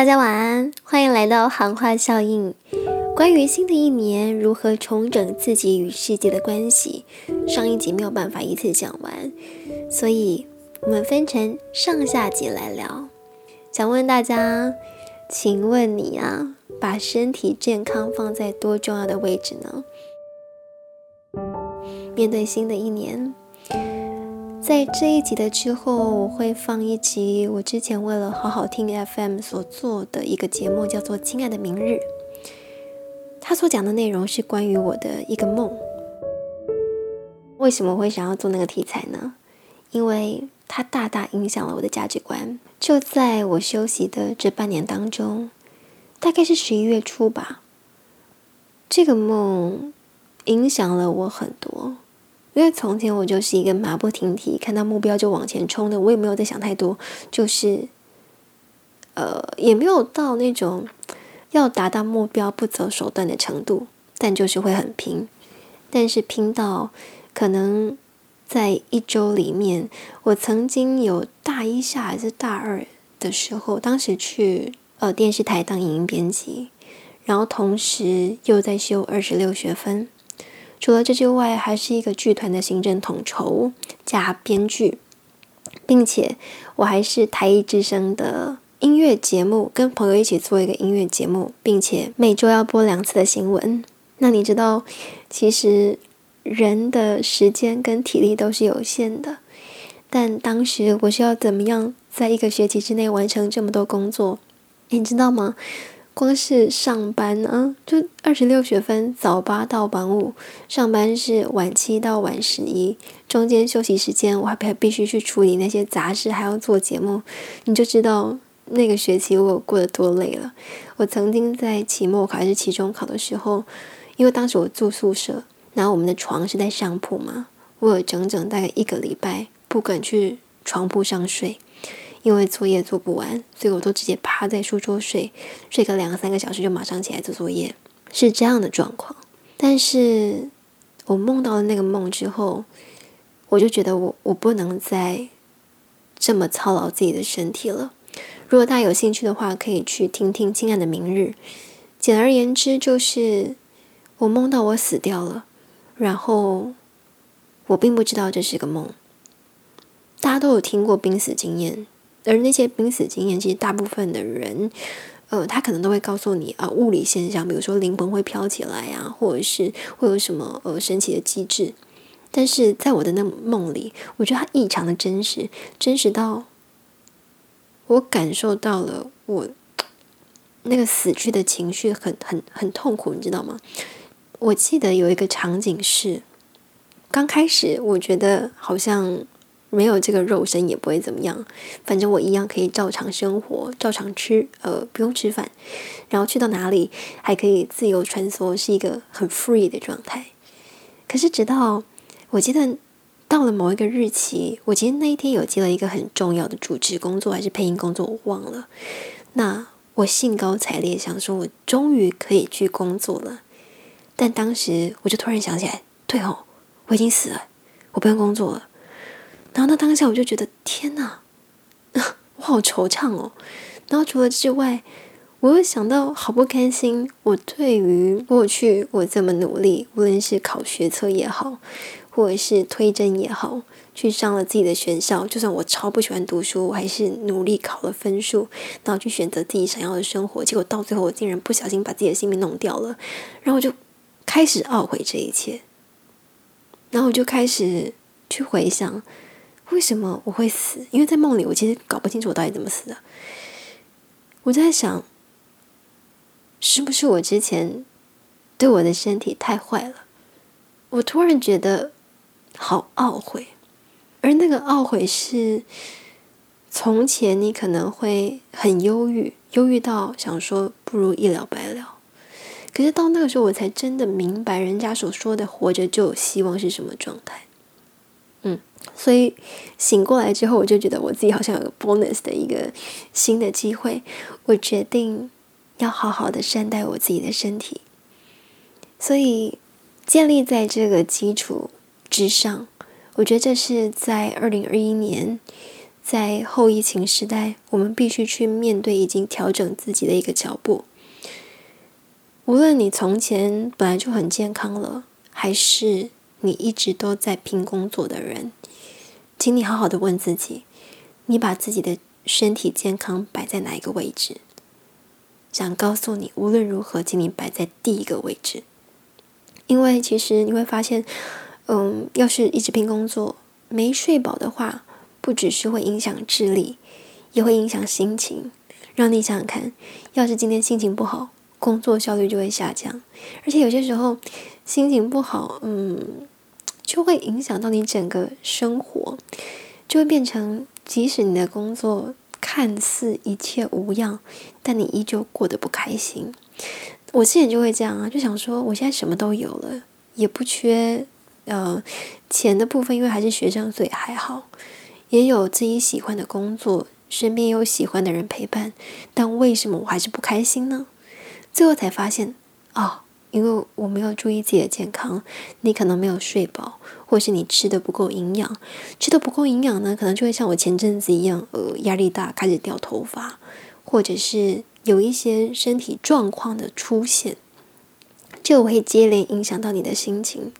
大家晚安，欢迎来到行话效应。关于新的一年如何重整自己与世界的关系，上一集没有办法一次讲完，所以我们分成上下集来聊。想问大家，请问你啊，把身体健康放在多重要的位置呢？面对新的一年。在这一集的之后，我会放一集我之前为了好好听 FM 所做的一个节目，叫做《亲爱的明日》。他所讲的内容是关于我的一个梦。为什么会想要做那个题材呢？因为它大大影响了我的价值观。就在我休息的这半年当中，大概是十一月初吧，这个梦影响了我很多。因为从前我就是一个马不停蹄，看到目标就往前冲的，我也没有在想太多，就是，呃，也没有到那种要达到目标不择手段的程度，但就是会很拼。但是拼到可能在一周里面，我曾经有大一下还是大二的时候，当时去呃电视台当影音编辑，然后同时又在修二十六学分。除了这之外，还是一个剧团的行政统筹加编剧，并且我还是台艺之声的音乐节目，跟朋友一起做一个音乐节目，并且每周要播两次的新闻。那你知道，其实人的时间跟体力都是有限的，但当时我是要怎么样在一个学期之内完成这么多工作？你知道吗？光是上班啊，就二十六学分，早八到晚五；上班是晚七到晚十一，中间休息时间我还还必须去处理那些杂事，还要做节目。你就知道那个学期我过得多累了。我曾经在期末考还是期中考的时候，因为当时我住宿舍，然后我们的床是在上铺嘛，我有整整大概一个礼拜不敢去床铺上睡。因为作业做不完，所以我都直接趴在书桌睡，睡个两三个小时就马上起来做作业，是这样的状况。但是我梦到了那个梦之后，我就觉得我我不能再这么操劳自己的身体了。如果大家有兴趣的话，可以去听听《亲爱的明日》。简而言之，就是我梦到我死掉了，然后我并不知道这是个梦。大家都有听过濒死经验。而那些濒死经验，其实大部分的人，呃，他可能都会告诉你啊，物理现象，比如说灵魂会飘起来啊，或者是会有什么呃神奇的机制。但是在我的那梦里，我觉得它异常的真实，真实到我感受到了我那个死去的情绪，很很很痛苦，你知道吗？我记得有一个场景是，刚开始我觉得好像。没有这个肉身也不会怎么样，反正我一样可以照常生活，照常吃，呃，不用吃饭，然后去到哪里还可以自由穿梭，是一个很 free 的状态。可是直到我记得到了某一个日期，我其实那一天有接了一个很重要的主持工作还是配音工作，我忘了。那我兴高采烈想说，我终于可以去工作了。但当时我就突然想起来，对哦，我已经死了，我不用工作了。然后那当下我就觉得天哪，我好惆怅哦。然后除了之外，我又想到好不开心。我对于过去我这么努力，无论是考学测也好，或者是推甄也好，去上了自己的学校，就算我超不喜欢读书，我还是努力考了分数，然后去选择自己想要的生活。结果到最后，我竟然不小心把自己的性命弄掉了。然后我就开始懊悔这一切。然后我就开始去回想。为什么我会死？因为在梦里，我其实搞不清楚我到底怎么死的。我在想，是不是我之前对我的身体太坏了？我突然觉得好懊悔，而那个懊悔是从前你可能会很忧郁，忧郁到想说不如一了百了。可是到那个时候，我才真的明白人家所说的“活着就有希望”是什么状态。所以醒过来之后，我就觉得我自己好像有个 bonus 的一个新的机会。我决定要好好的善待我自己的身体。所以建立在这个基础之上，我觉得这是在二零二一年在后疫情时代，我们必须去面对已经调整自己的一个脚步。无论你从前本来就很健康了，还是你一直都在拼工作的人，请你好好的问自己：你把自己的身体健康摆在哪一个位置？想告诉你，无论如何，请你摆在第一个位置。因为其实你会发现，嗯，要是一直拼工作，没睡饱的话，不只是会影响智力，也会影响心情。让你想想看，要是今天心情不好，工作效率就会下降。而且有些时候心情不好，嗯，就会影响到你整个生活，就会变成，即使你的工作。看似一切无恙，但你依旧过得不开心。我之前就会这样啊，就想说，我现在什么都有了，也不缺呃钱的部分，因为还是学生，所以还好。也有自己喜欢的工作，身边有喜欢的人陪伴，但为什么我还是不开心呢？最后才发现，哦。因为我没有注意自己的健康，你可能没有睡饱，或是你吃的不够营养，吃的不够营养呢，可能就会像我前阵子一样，呃，压力大，开始掉头发，或者是有一些身体状况的出现，就会接连影响到你的心情。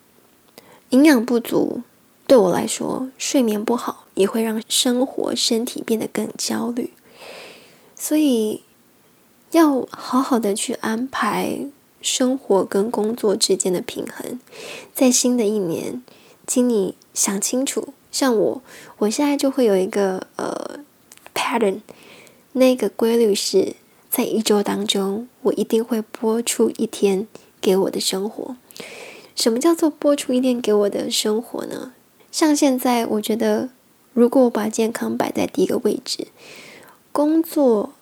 营养不足对我来说，睡眠不好也会让生活身体变得更焦虑，所以要好好的去安排。生活跟工作之间的平衡，在新的一年，请你想清楚。像我，我现在就会有一个呃 pattern，那个规律是在一周当中，我一定会播出一天给我的生活。什么叫做播出一天给我的生活呢？像现在，我觉得如果我把健康摆在第一个位置，工作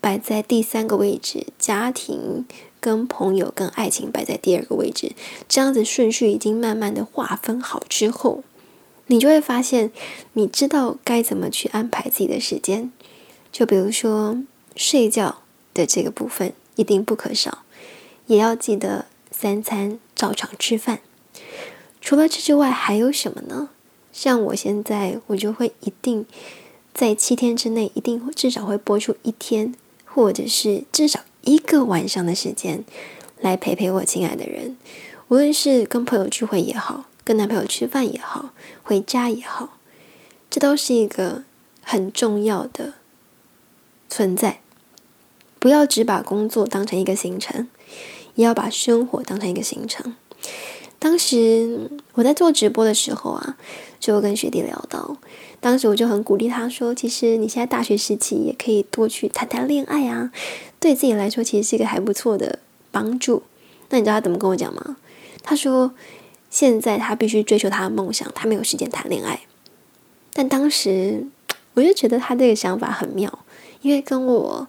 摆在第三个位置，家庭。跟朋友、跟爱情摆在第二个位置，这样子顺序已经慢慢的划分好之后，你就会发现，你知道该怎么去安排自己的时间。就比如说睡觉的这个部分一定不可少，也要记得三餐照常吃饭。除了这之外，还有什么呢？像我现在，我就会一定在七天之内，一定至少会播出一天，或者是至少。一个晚上的时间来陪陪我亲爱的人，无论是跟朋友聚会也好，跟男朋友吃饭也好，回家也好，这都是一个很重要的存在。不要只把工作当成一个行程，也要把生活当成一个行程。当时我在做直播的时候啊，就跟学弟聊到，当时我就很鼓励他说：“其实你现在大学时期也可以多去谈谈恋爱啊。”对自己来说，其实是一个还不错的帮助。那你知道他怎么跟我讲吗？他说：“现在他必须追求他的梦想，他没有时间谈恋爱。”但当时我就觉得他这个想法很妙，因为跟我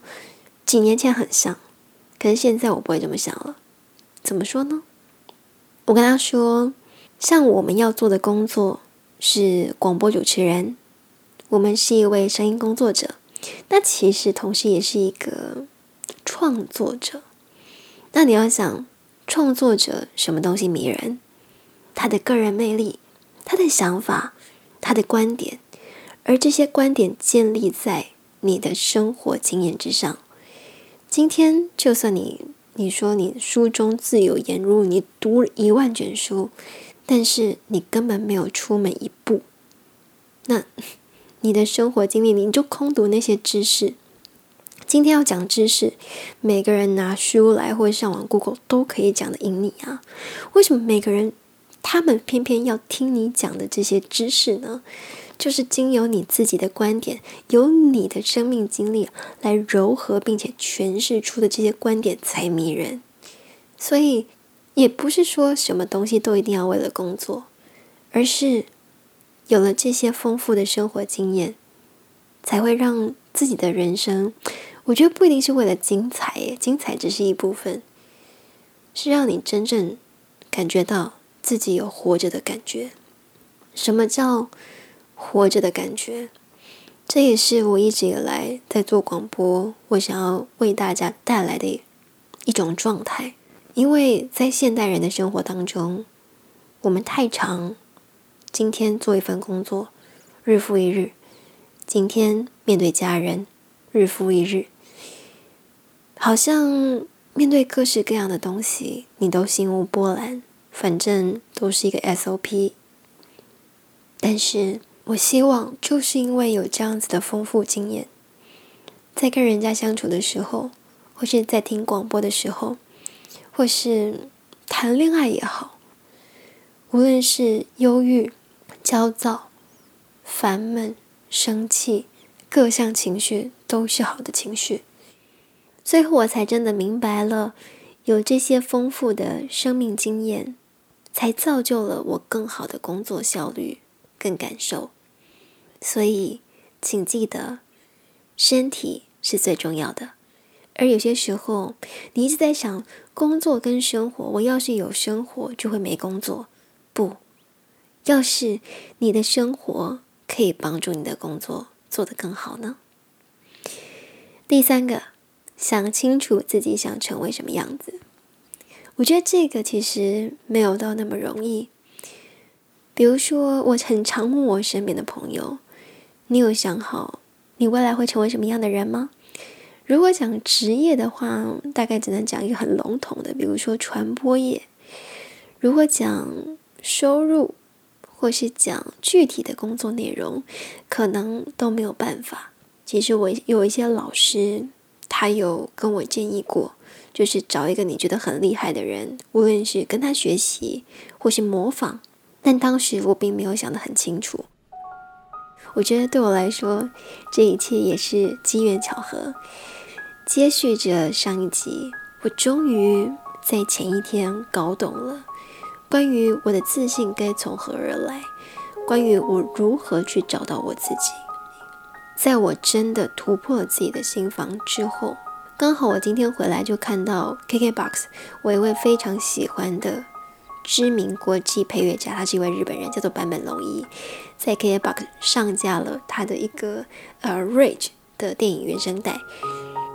几年前很像。可是现在我不会这么想了。怎么说呢？我跟他说：“像我们要做的工作是广播主持人，我们是一位声音工作者，那其实同时也是一个。”创作者，那你要想，创作者什么东西迷人？他的个人魅力，他的想法，他的观点，而这些观点建立在你的生活经验之上。今天，就算你你说你书中自有颜如你读一万卷书，但是你根本没有出门一步，那你的生活经历，你就空读那些知识。今天要讲知识，每个人拿书来或上网 Google 都可以讲的赢你啊！为什么每个人他们偏偏要听你讲的这些知识呢？就是经由你自己的观点，由你的生命经历来柔和并且诠释出的这些观点才迷人。所以也不是说什么东西都一定要为了工作，而是有了这些丰富的生活经验，才会让自己的人生。我觉得不一定是为了精彩耶，精彩只是一部分，是让你真正感觉到自己有活着的感觉。什么叫活着的感觉？这也是我一直以来在做广播，我想要为大家带来的一种状态。因为在现代人的生活当中，我们太常今天做一份工作，日复一日。今天面对家人，日复一日，好像面对各式各样的东西，你都心无波澜，反正都是一个 SOP。但是我希望，就是因为有这样子的丰富经验，在跟人家相处的时候，或是在听广播的时候，或是谈恋爱也好，无论是忧郁、焦躁、烦闷。生气，各项情绪都是好的情绪。最后，我才真的明白了，有这些丰富的生命经验，才造就了我更好的工作效率、更感受。所以，请记得，身体是最重要的。而有些时候，你一直在想工作跟生活，我要是有生活，就会没工作。不，要是你的生活。可以帮助你的工作做得更好呢。第三个，想清楚自己想成为什么样子。我觉得这个其实没有到那么容易。比如说，我很常问我身边的朋友：“你有想好你未来会成为什么样的人吗？”如果讲职业的话，大概只能讲一个很笼统的，比如说传播业。如果讲收入，或是讲具体的工作内容，可能都没有办法。其实我有一些老师，他有跟我建议过，就是找一个你觉得很厉害的人，无论是跟他学习或是模仿。但当时我并没有想得很清楚。我觉得对我来说，这一切也是机缘巧合。接续着上一集，我终于在前一天搞懂了。关于我的自信该从何而来？关于我如何去找到我自己？在我真的突破了自己的心房之后，刚好我今天回来就看到 KKBOX，我一位非常喜欢的知名国际配乐家，他是一位日本人，叫做坂本龙一，在 KKBOX 上架了他的一个呃《Rage》的电影原声带。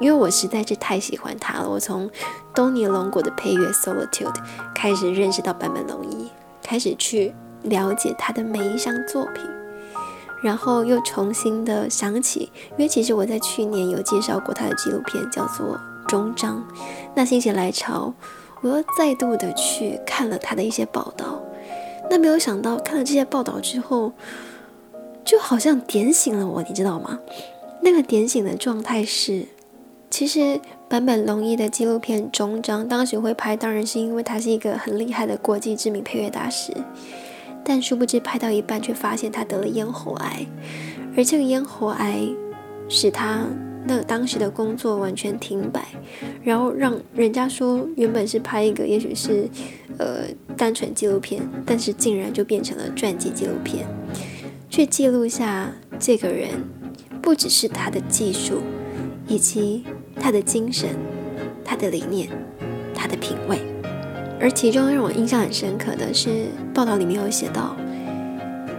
因为我实在是太喜欢他了，我从东尼龙果的配乐《Solitude》开始认识到坂本龙一，开始去了解他的每一项作品，然后又重新的想起，因为其实我在去年有介绍过他的纪录片，叫做《终章》。那心血来潮，我又再度的去看了他的一些报道。那没有想到，看了这些报道之后，就好像点醒了我，你知道吗？那个点醒的状态是。其实坂本龙一的纪录片《终章》当时会拍，当然是因为他是一个很厉害的国际知名配乐大师。但殊不知拍到一半，却发现他得了咽喉癌，而这个咽喉癌使他那当时的工作完全停摆，然后让人家说原本是拍一个，也许是呃单纯纪录片，但是竟然就变成了传记纪录片，去记录下这个人不只是他的技术。以及他的精神、他的理念、他的品味，而其中让我印象很深刻的是，报道里面有写到，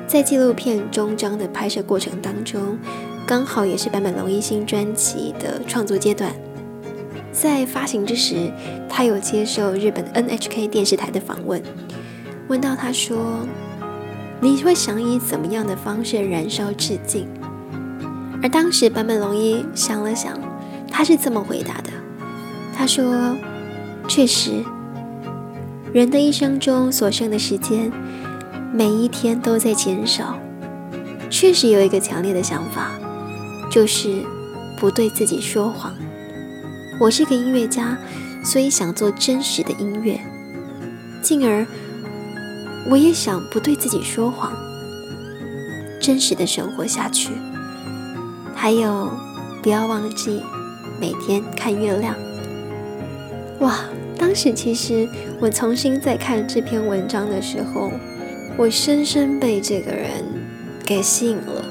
在纪录片终章的拍摄过程当中，刚好也是坂本龙一新专辑的创作阶段，在发行之时，他有接受日本 NHK 电视台的访问，问到他说：“你会想以怎么样的方式燃烧致敬？”而当时坂本龙一想了想，他是这么回答的：“他说，确实，人的一生中所剩的时间，每一天都在减少。确实有一个强烈的想法，就是不对自己说谎。我是个音乐家，所以想做真实的音乐，进而我也想不对自己说谎，真实的生活下去。”还有，不要忘记每天看月亮。哇！当时其实我重新在看这篇文章的时候，我深深被这个人给吸引了。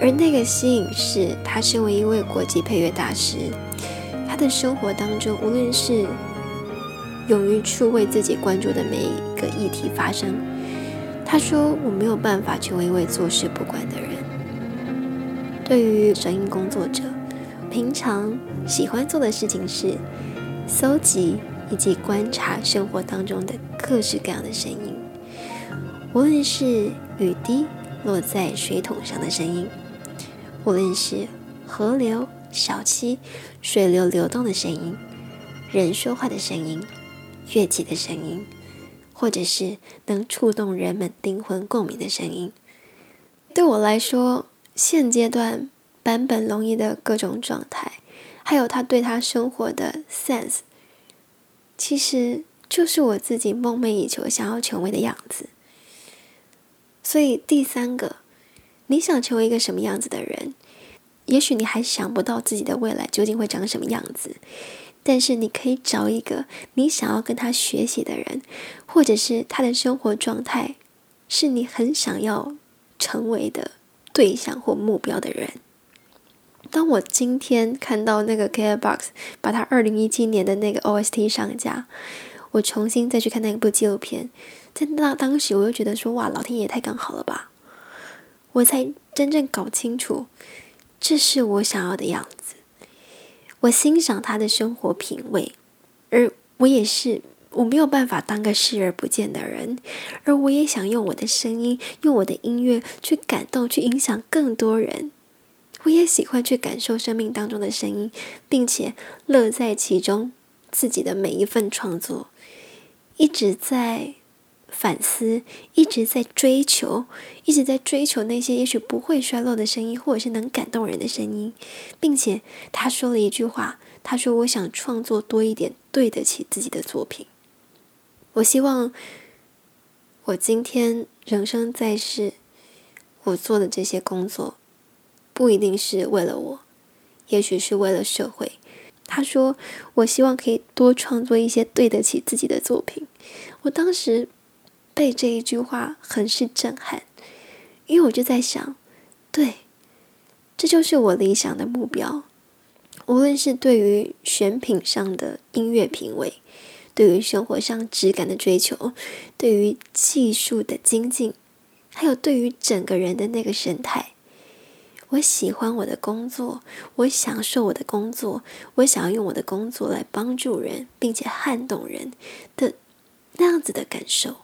而那个吸引是他身为一位国际配乐大师，他的生活当中，无论是勇于去为自己关注的每一个议题发声。他说：“我没有办法成为一位坐视不管的人。”对于声音工作者，平常喜欢做的事情是搜集以及观察生活当中的各式各样的声音，无论是雨滴落在水桶上的声音，无论是河流、小溪、水流流动的声音，人说话的声音，乐器的声音，或者是能触动人们灵魂共鸣的声音，对我来说，现阶段坂本龙一的各种状态，还有他对他生活的 sense，其实就是我自己梦寐以求想要成为的样子。所以第三个，你想成为一个什么样子的人？也许你还想不到自己的未来究竟会长什么样子，但是你可以找一个你想要跟他学习的人，或者是他的生活状态是你很想要成为的对象或目标的人。当我今天看到那个 Carebox 把他二零一七年的那个 OST 上架，我重新再去看那部纪录片，在那当时我又觉得说哇，老天爷太刚好了吧！我才真正搞清楚。这是我想要的样子。我欣赏他的生活品味，而我也是我没有办法当个视而不见的人，而我也想用我的声音，用我的音乐去感动，去影响更多人。我也喜欢去感受生命当中的声音，并且乐在其中。自己的每一份创作，一直在。反思，一直在追求，一直在追求那些也许不会衰落的声音，或者是能感动人的声音，并且他说了一句话，他说：“我想创作多一点对得起自己的作品。”我希望我今天人生在世，我做的这些工作，不一定是为了我，也许是为了社会。他说：“我希望可以多创作一些对得起自己的作品。”我当时。被这一句话很是震撼，因为我就在想，对，这就是我理想的目标。无论是对于选品上的音乐品味，对于生活上质感的追求，对于技术的精进，还有对于整个人的那个神态，我喜欢我的工作，我享受我的工作，我想要用我的工作来帮助人，并且撼动人的那样子的感受。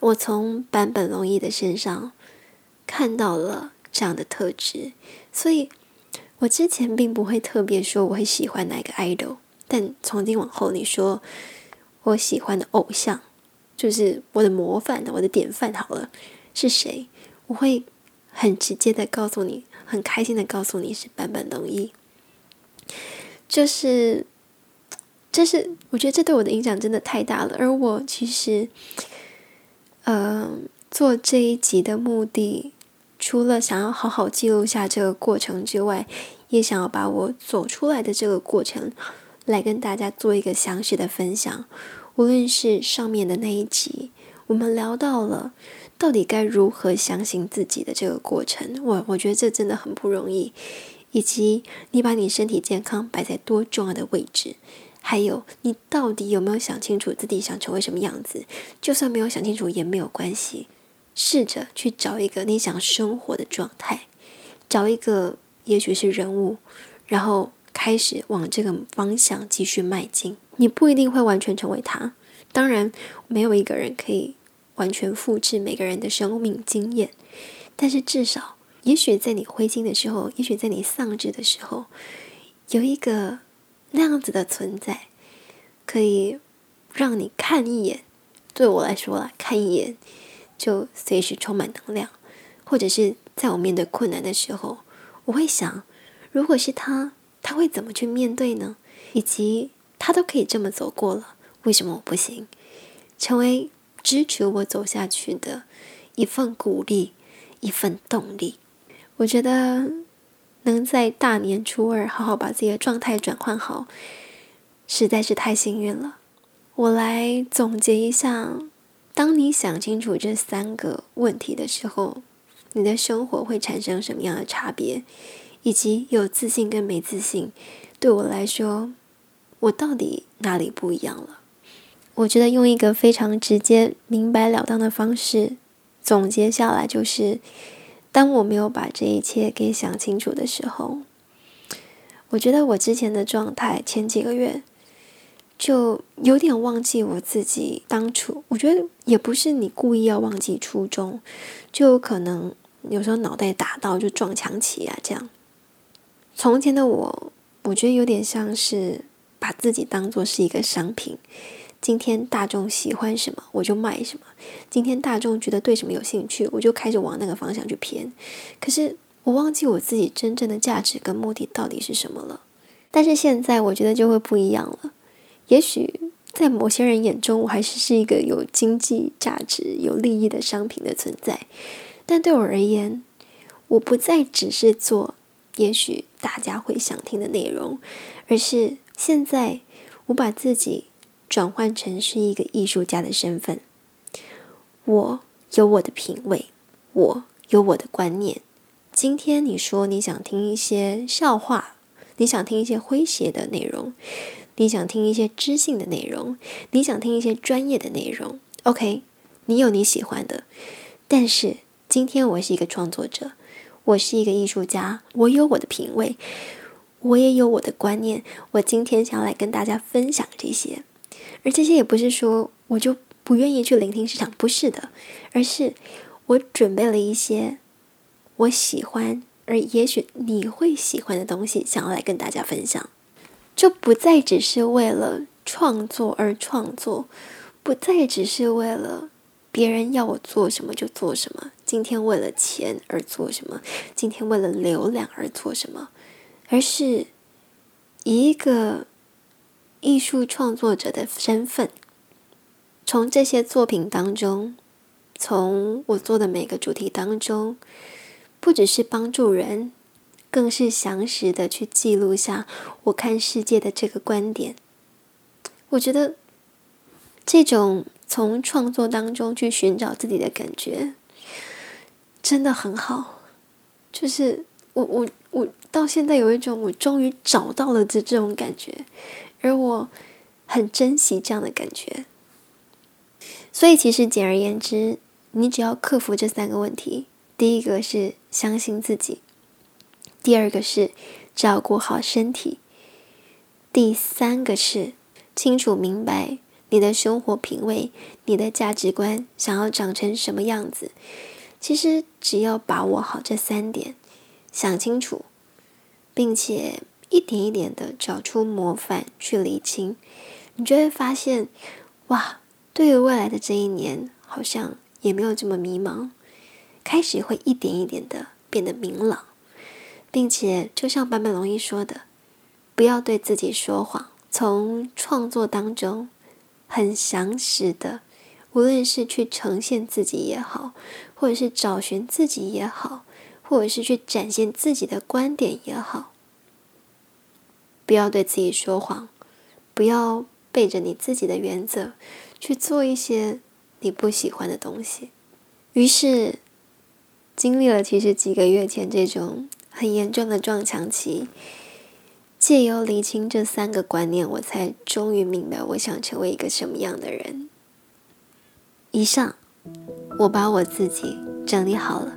我从坂本龙一的身上看到了这样的特质，所以我之前并不会特别说我会喜欢哪个 idol，但从今往后你说我喜欢的偶像，就是我的模范，我的典范好了，是谁？我会很直接的告诉你，很开心的告诉你是坂本龙一，就是，这是我觉得这对我的影响真的太大了，而我其实。嗯，做这一集的目的，除了想要好好记录下这个过程之外，也想要把我走出来的这个过程，来跟大家做一个详细的分享。无论是上面的那一集，我们聊到了到底该如何相信自己的这个过程，我我觉得这真的很不容易，以及你把你身体健康摆在多重要的位置。还有，你到底有没有想清楚自己想成为什么样子？就算没有想清楚也没有关系，试着去找一个你想生活的状态，找一个也许是人物，然后开始往这个方向继续迈进。你不一定会完全成为他，当然没有一个人可以完全复制每个人的生命经验，但是至少，也许在你灰心的时候，也许在你丧志的时候，有一个。那样子的存在，可以让你看一眼。对我来说啦，看一眼就随时充满能量。或者是在我面对困难的时候，我会想，如果是他，他会怎么去面对呢？以及他都可以这么走过了，为什么我不行？成为支持我走下去的一份鼓励，一份动力。我觉得。能在大年初二好好把自己的状态转换好，实在是太幸运了。我来总结一下：当你想清楚这三个问题的时候，你的生活会产生什么样的差别？以及有自信跟没自信，对我来说，我到底哪里不一样了？我觉得用一个非常直接、明白了当的方式总结下来，就是。当我没有把这一切给想清楚的时候，我觉得我之前的状态前几个月就有点忘记我自己当初。我觉得也不是你故意要忘记初衷，就有可能有时候脑袋打到就撞墙起啊，这样。从前的我，我觉得有点像是把自己当做是一个商品。今天大众喜欢什么，我就卖什么；今天大众觉得对什么有兴趣，我就开始往那个方向去偏。可是我忘记我自己真正的价值跟目的到底是什么了。但是现在我觉得就会不一样了。也许在某些人眼中，我还是是一个有经济价值、有利益的商品的存在。但对我而言，我不再只是做也许大家会想听的内容，而是现在我把自己。转换成是一个艺术家的身份，我有我的品味，我有我的观念。今天你说你想听一些笑话，你想听一些诙谐的内容，你想听一些知性的内容，你想听一些专业的内容。OK，你有你喜欢的，但是今天我是一个创作者，我是一个艺术家，我有我的品味，我也有我的观念。我今天想要来跟大家分享这些。而这些也不是说我就不愿意去聆听市场，不是的，而是我准备了一些我喜欢，而也许你会喜欢的东西，想要来跟大家分享，就不再只是为了创作而创作，不再只是为了别人要我做什么就做什么，今天为了钱而做什么，今天为了流量而做什么，而是一个。艺术创作者的身份，从这些作品当中，从我做的每个主题当中，不只是帮助人，更是详实的去记录下我看世界的这个观点。我觉得这种从创作当中去寻找自己的感觉，真的很好。就是我我我到现在有一种我终于找到了这这种感觉。而我很珍惜这样的感觉，所以其实简而言之，你只要克服这三个问题：第一个是相信自己，第二个是照顾好身体，第三个是清楚明白你的生活品味、你的价值观想要长成什么样子。其实只要把握好这三点，想清楚，并且。一点一点的找出模范去理清，你就会发现，哇，对于未来的这一年，好像也没有这么迷茫，开始会一点一点的变得明朗，并且就像坂本龙一说的，不要对自己说谎，从创作当中很详实的，无论是去呈现自己也好，或者是找寻自己也好，或者是去展现自己的观点也好。不要对自己说谎，不要背着你自己的原则去做一些你不喜欢的东西。于是，经历了其实几个月前这种很严重的撞墙期，借由理清这三个观念，我才终于明白我想成为一个什么样的人。以上，我把我自己整理好了，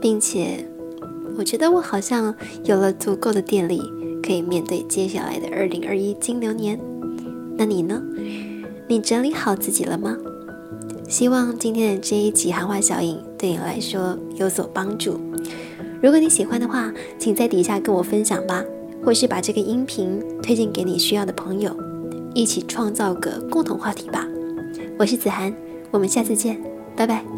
并且我觉得我好像有了足够的电力。可以面对接下来的二零二一金牛年，那你呢？你整理好自己了吗？希望今天的这一集韩话小影对你来说有所帮助。如果你喜欢的话，请在底下跟我分享吧，或是把这个音频推荐给你需要的朋友，一起创造个共同话题吧。我是子涵，我们下次见，拜拜。